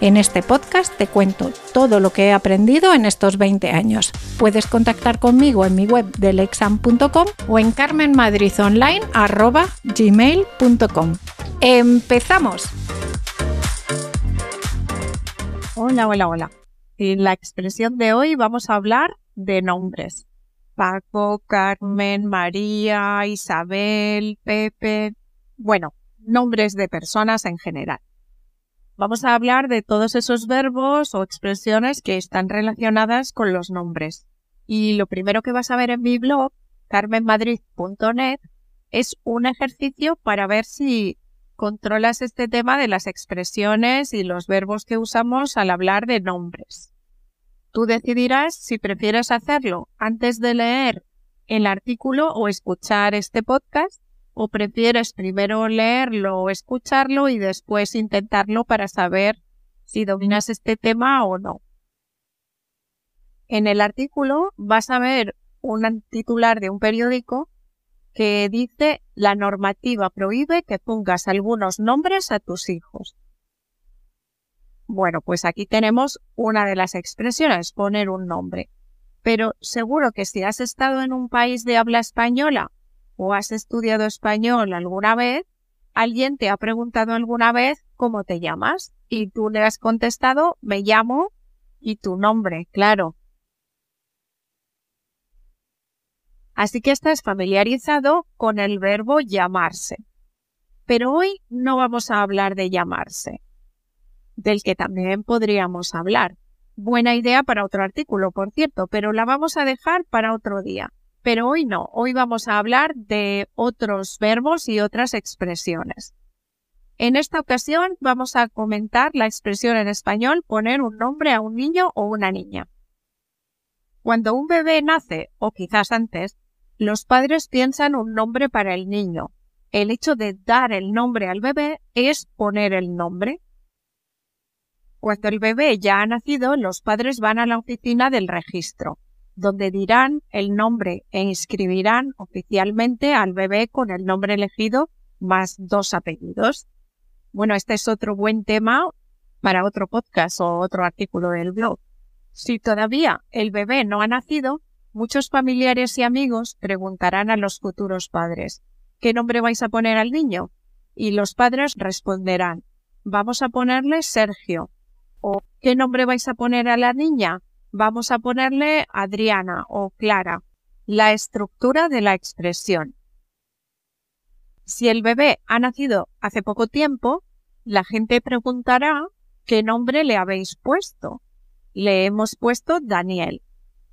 En este podcast te cuento todo lo que he aprendido en estos 20 años. Puedes contactar conmigo en mi web delexam.com o en carmenmadridonline.gmail.com. ¡Empezamos! Hola, hola, hola. En la expresión de hoy vamos a hablar de nombres. Paco, Carmen, María, Isabel, Pepe. Bueno, nombres de personas en general. Vamos a hablar de todos esos verbos o expresiones que están relacionadas con los nombres. Y lo primero que vas a ver en mi blog, carmenmadrid.net, es un ejercicio para ver si controlas este tema de las expresiones y los verbos que usamos al hablar de nombres. Tú decidirás si prefieres hacerlo antes de leer el artículo o escuchar este podcast o prefieres primero leerlo o escucharlo y después intentarlo para saber si dominas este tema o no. En el artículo vas a ver un titular de un periódico que dice la normativa prohíbe que pongas algunos nombres a tus hijos. Bueno, pues aquí tenemos una de las expresiones, poner un nombre. Pero seguro que si has estado en un país de habla española o has estudiado español alguna vez, alguien te ha preguntado alguna vez cómo te llamas y tú le has contestado me llamo y tu nombre, claro. Así que estás familiarizado con el verbo llamarse. Pero hoy no vamos a hablar de llamarse, del que también podríamos hablar. Buena idea para otro artículo, por cierto, pero la vamos a dejar para otro día. Pero hoy no, hoy vamos a hablar de otros verbos y otras expresiones. En esta ocasión vamos a comentar la expresión en español poner un nombre a un niño o una niña. Cuando un bebé nace, o quizás antes, los padres piensan un nombre para el niño. El hecho de dar el nombre al bebé es poner el nombre. Cuando el bebé ya ha nacido, los padres van a la oficina del registro donde dirán el nombre e inscribirán oficialmente al bebé con el nombre elegido más dos apellidos. Bueno, este es otro buen tema para otro podcast o otro artículo del blog. Si todavía el bebé no ha nacido, muchos familiares y amigos preguntarán a los futuros padres, ¿qué nombre vais a poner al niño? Y los padres responderán, vamos a ponerle Sergio. ¿O qué nombre vais a poner a la niña? Vamos a ponerle Adriana o Clara. La estructura de la expresión. Si el bebé ha nacido hace poco tiempo, la gente preguntará qué nombre le habéis puesto. Le hemos puesto Daniel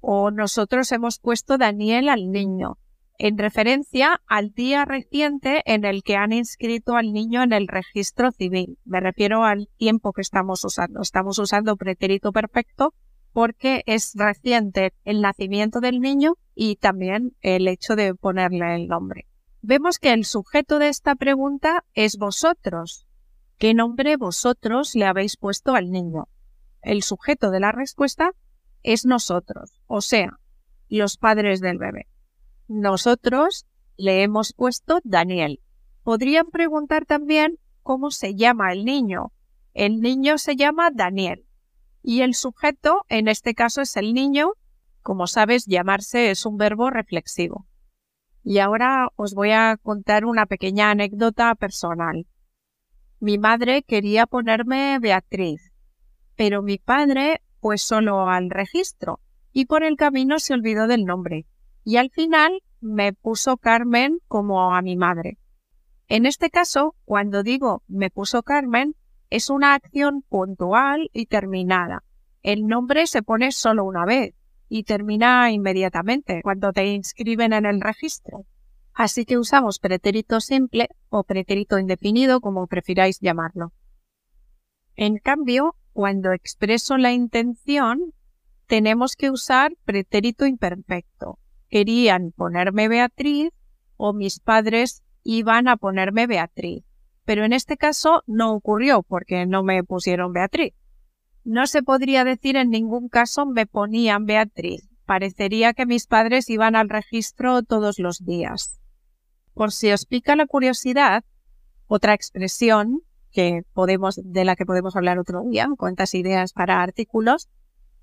o nosotros hemos puesto Daniel al niño, en referencia al día reciente en el que han inscrito al niño en el registro civil. Me refiero al tiempo que estamos usando. Estamos usando pretérito perfecto porque es reciente el nacimiento del niño y también el hecho de ponerle el nombre. Vemos que el sujeto de esta pregunta es vosotros. ¿Qué nombre vosotros le habéis puesto al niño? El sujeto de la respuesta es nosotros, o sea, los padres del bebé. Nosotros le hemos puesto Daniel. Podrían preguntar también cómo se llama el niño. El niño se llama Daniel. Y el sujeto, en este caso, es el niño. Como sabes, llamarse es un verbo reflexivo. Y ahora os voy a contar una pequeña anécdota personal. Mi madre quería ponerme Beatriz, pero mi padre pues solo al registro y por el camino se olvidó del nombre. Y al final me puso Carmen como a mi madre. En este caso, cuando digo me puso Carmen, es una acción puntual y terminada. El nombre se pone solo una vez y termina inmediatamente cuando te inscriben en el registro. Así que usamos pretérito simple o pretérito indefinido como prefiráis llamarlo. En cambio, cuando expreso la intención, tenemos que usar pretérito imperfecto. Querían ponerme Beatriz o mis padres iban a ponerme Beatriz. Pero en este caso no ocurrió porque no me pusieron Beatriz. No se podría decir en ningún caso me ponían Beatriz. Parecería que mis padres iban al registro todos los días. Por si os pica la curiosidad, otra expresión que podemos, de la que podemos hablar otro día, cuántas ideas para artículos,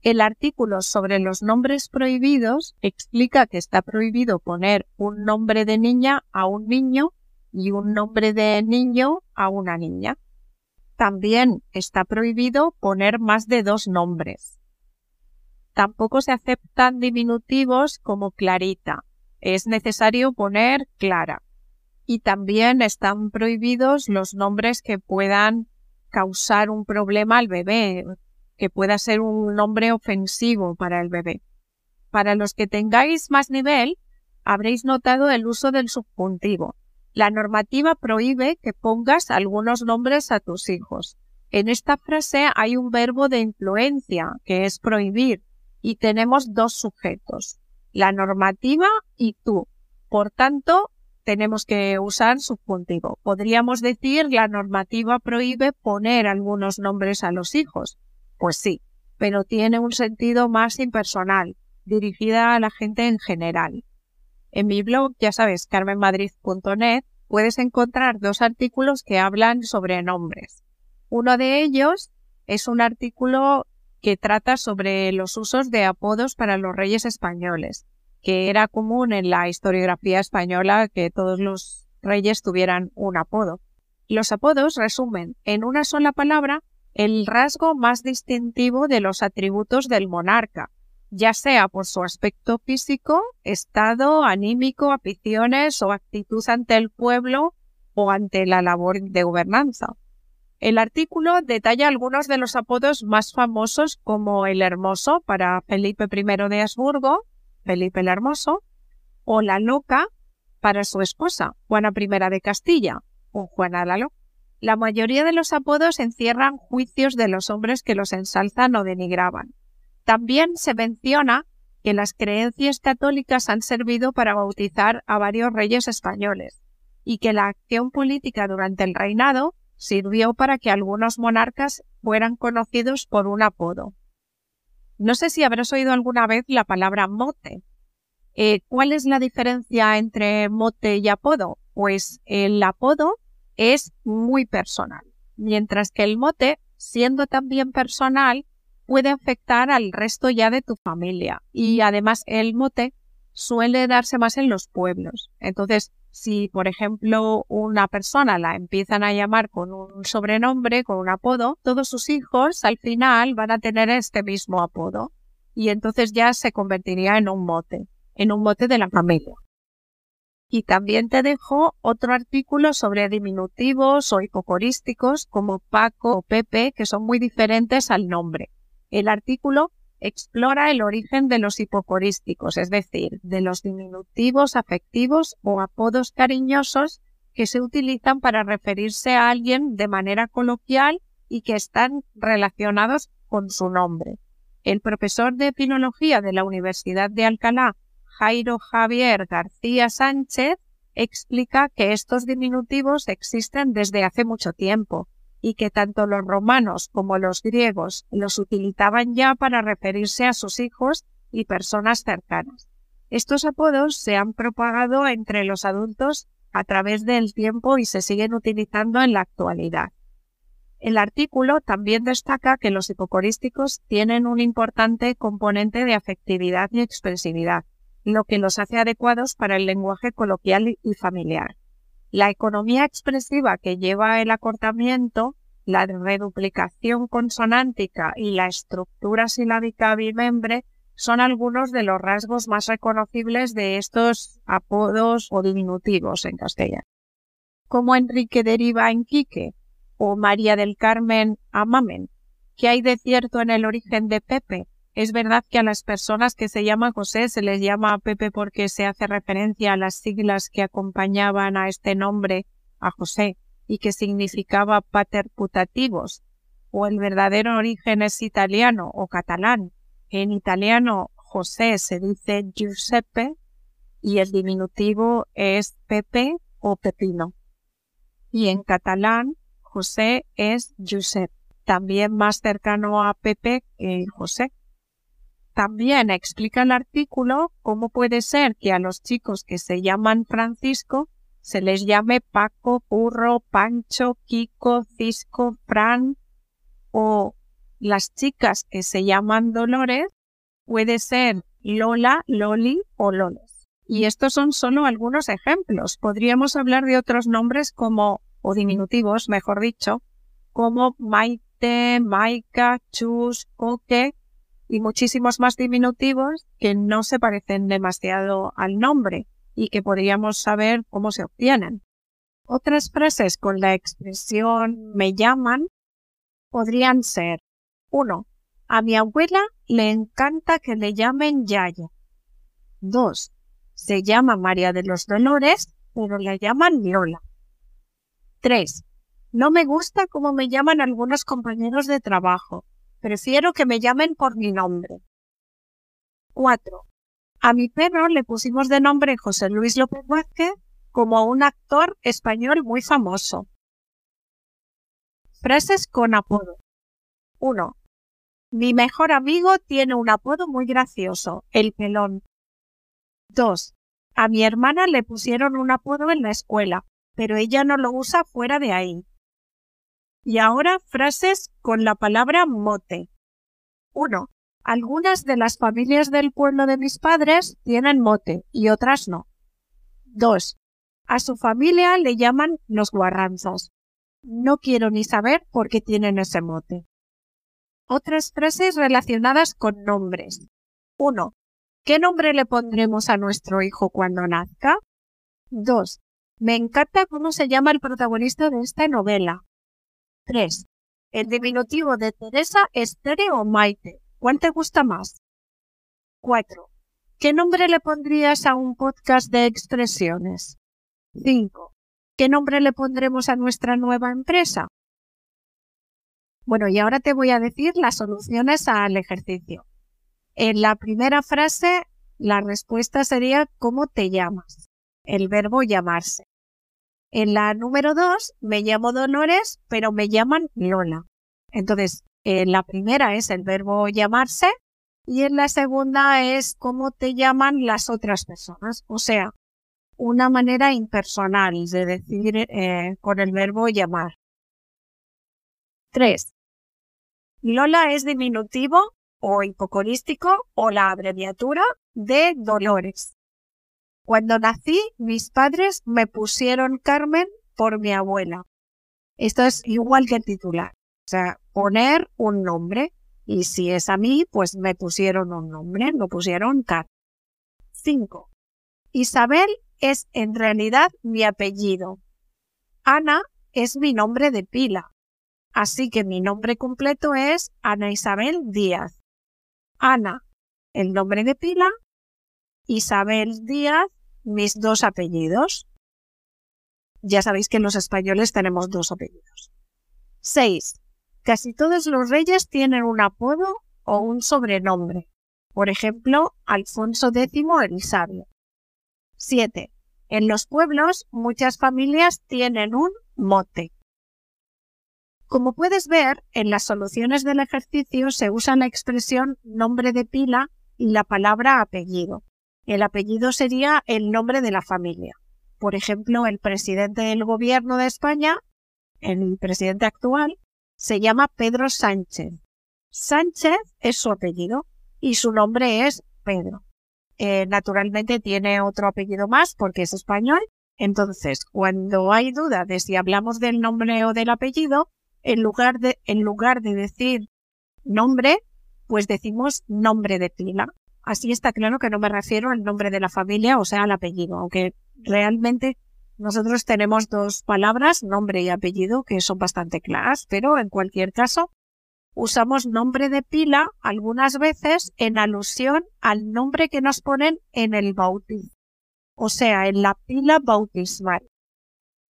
el artículo sobre los nombres prohibidos explica que está prohibido poner un nombre de niña a un niño y un nombre de niño a una niña. También está prohibido poner más de dos nombres. Tampoco se aceptan diminutivos como Clarita. Es necesario poner Clara. Y también están prohibidos los nombres que puedan causar un problema al bebé, que pueda ser un nombre ofensivo para el bebé. Para los que tengáis más nivel, habréis notado el uso del subjuntivo. La normativa prohíbe que pongas algunos nombres a tus hijos. En esta frase hay un verbo de influencia, que es prohibir, y tenemos dos sujetos, la normativa y tú. Por tanto, tenemos que usar subjuntivo. Podríamos decir la normativa prohíbe poner algunos nombres a los hijos. Pues sí, pero tiene un sentido más impersonal, dirigida a la gente en general. En mi blog, ya sabes, carmenmadrid.net, puedes encontrar dos artículos que hablan sobre nombres. Uno de ellos es un artículo que trata sobre los usos de apodos para los reyes españoles, que era común en la historiografía española que todos los reyes tuvieran un apodo. Los apodos resumen en una sola palabra el rasgo más distintivo de los atributos del monarca, ya sea por su aspecto físico, estado anímico, aficiones o actitud ante el pueblo o ante la labor de gobernanza. El artículo detalla algunos de los apodos más famosos como el Hermoso para Felipe I de Habsburgo, Felipe el Hermoso, o la Loca para su esposa, Juana I de Castilla, o Juana la Loca. La mayoría de los apodos encierran juicios de los hombres que los ensalzan o denigraban. También se menciona que las creencias católicas han servido para bautizar a varios reyes españoles y que la acción política durante el reinado sirvió para que algunos monarcas fueran conocidos por un apodo. No sé si habrás oído alguna vez la palabra mote. Eh, ¿Cuál es la diferencia entre mote y apodo? Pues el apodo es muy personal, mientras que el mote, siendo también personal, puede afectar al resto ya de tu familia. Y además el mote suele darse más en los pueblos. Entonces, si por ejemplo una persona la empiezan a llamar con un sobrenombre, con un apodo, todos sus hijos al final van a tener este mismo apodo. Y entonces ya se convertiría en un mote, en un mote de la familia. Y también te dejo otro artículo sobre diminutivos o hipocorísticos como Paco o Pepe, que son muy diferentes al nombre. El artículo explora el origen de los hipocorísticos, es decir, de los diminutivos afectivos o apodos cariñosos que se utilizan para referirse a alguien de manera coloquial y que están relacionados con su nombre. El profesor de epinología de la Universidad de Alcalá, Jairo Javier García Sánchez, explica que estos diminutivos existen desde hace mucho tiempo y que tanto los romanos como los griegos los utilizaban ya para referirse a sus hijos y personas cercanas. Estos apodos se han propagado entre los adultos a través del tiempo y se siguen utilizando en la actualidad. El artículo también destaca que los hipocorísticos tienen un importante componente de afectividad y expresividad, lo que los hace adecuados para el lenguaje coloquial y familiar. La economía expresiva que lleva el acortamiento, la reduplicación consonántica y la estructura silábica bimembre son algunos de los rasgos más reconocibles de estos apodos o diminutivos en castellano. Como Enrique deriva en Quique o María del Carmen Amamen, ¿qué hay de cierto en el origen de Pepe? Es verdad que a las personas que se llaman José se les llama Pepe porque se hace referencia a las siglas que acompañaban a este nombre, a José, y que significaba pater putativos, o el verdadero origen es italiano o catalán. En italiano, José se dice Giuseppe y el diminutivo es Pepe o Pepino. Y en catalán, José es Josep, también más cercano a Pepe que José. También explica el artículo cómo puede ser que a los chicos que se llaman Francisco se les llame Paco, Burro, Pancho, Kiko, Cisco, Fran o las chicas que se llaman Dolores puede ser Lola, Loli o Loles. Y estos son solo algunos ejemplos. Podríamos hablar de otros nombres como, o diminutivos, mejor dicho, como Maite, Maika, Chus, Coque, y muchísimos más diminutivos que no se parecen demasiado al nombre y que podríamos saber cómo se obtienen. Otras frases con la expresión me llaman podrían ser 1. A mi abuela le encanta que le llamen Yaya. 2. Se llama María de los Dolores, pero le llaman Lola. 3. No me gusta cómo me llaman algunos compañeros de trabajo. Prefiero que me llamen por mi nombre. 4. A mi perro le pusimos de nombre José Luis López Vázquez como un actor español muy famoso. Frases con apodo. 1. Mi mejor amigo tiene un apodo muy gracioso, el pelón. 2. A mi hermana le pusieron un apodo en la escuela, pero ella no lo usa fuera de ahí. Y ahora frases con la palabra mote. 1. Algunas de las familias del pueblo de mis padres tienen mote y otras no. 2. A su familia le llaman los guarranzas. No quiero ni saber por qué tienen ese mote. Otras frases relacionadas con nombres. 1. ¿Qué nombre le pondremos a nuestro hijo cuando nazca? 2. Me encanta cómo se llama el protagonista de esta novela. 3. El diminutivo de Teresa es Tere o Maite. ¿Cuál te gusta más? 4. ¿Qué nombre le pondrías a un podcast de expresiones? 5. ¿Qué nombre le pondremos a nuestra nueva empresa? Bueno, y ahora te voy a decir las soluciones al ejercicio. En la primera frase, la respuesta sería ¿cómo te llamas? El verbo llamarse. En la número dos, me llamo Dolores, pero me llaman Lola. Entonces, en la primera es el verbo llamarse y en la segunda es cómo te llaman las otras personas. O sea, una manera impersonal de decir eh, con el verbo llamar. Tres. Lola es diminutivo o hipocorístico o la abreviatura de Dolores. Cuando nací, mis padres me pusieron Carmen por mi abuela. Esto es igual que el titular. O sea, poner un nombre. Y si es a mí, pues me pusieron un nombre, me pusieron Carmen. 5. Isabel es en realidad mi apellido. Ana es mi nombre de pila. Así que mi nombre completo es Ana Isabel Díaz. Ana, el nombre de pila. Isabel Díaz, mis dos apellidos. Ya sabéis que los españoles tenemos dos apellidos. 6. Casi todos los reyes tienen un apodo o un sobrenombre. Por ejemplo, Alfonso X el Sabio. 7. En los pueblos muchas familias tienen un mote. Como puedes ver, en las soluciones del ejercicio se usa la expresión nombre de pila y la palabra apellido. El apellido sería el nombre de la familia. Por ejemplo, el presidente del gobierno de España, el presidente actual, se llama Pedro Sánchez. Sánchez es su apellido y su nombre es Pedro. Eh, naturalmente tiene otro apellido más porque es español. Entonces, cuando hay duda de si hablamos del nombre o del apellido, en lugar de, en lugar de decir nombre, pues decimos nombre de pila Así está claro que no me refiero al nombre de la familia, o sea, al apellido, aunque realmente nosotros tenemos dos palabras, nombre y apellido, que son bastante claras, pero en cualquier caso, usamos nombre de pila algunas veces en alusión al nombre que nos ponen en el bautismo, o sea, en la pila bautismal.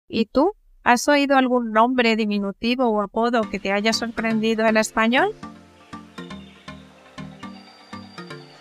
¿Y tú? ¿Has oído algún nombre diminutivo o apodo que te haya sorprendido en español?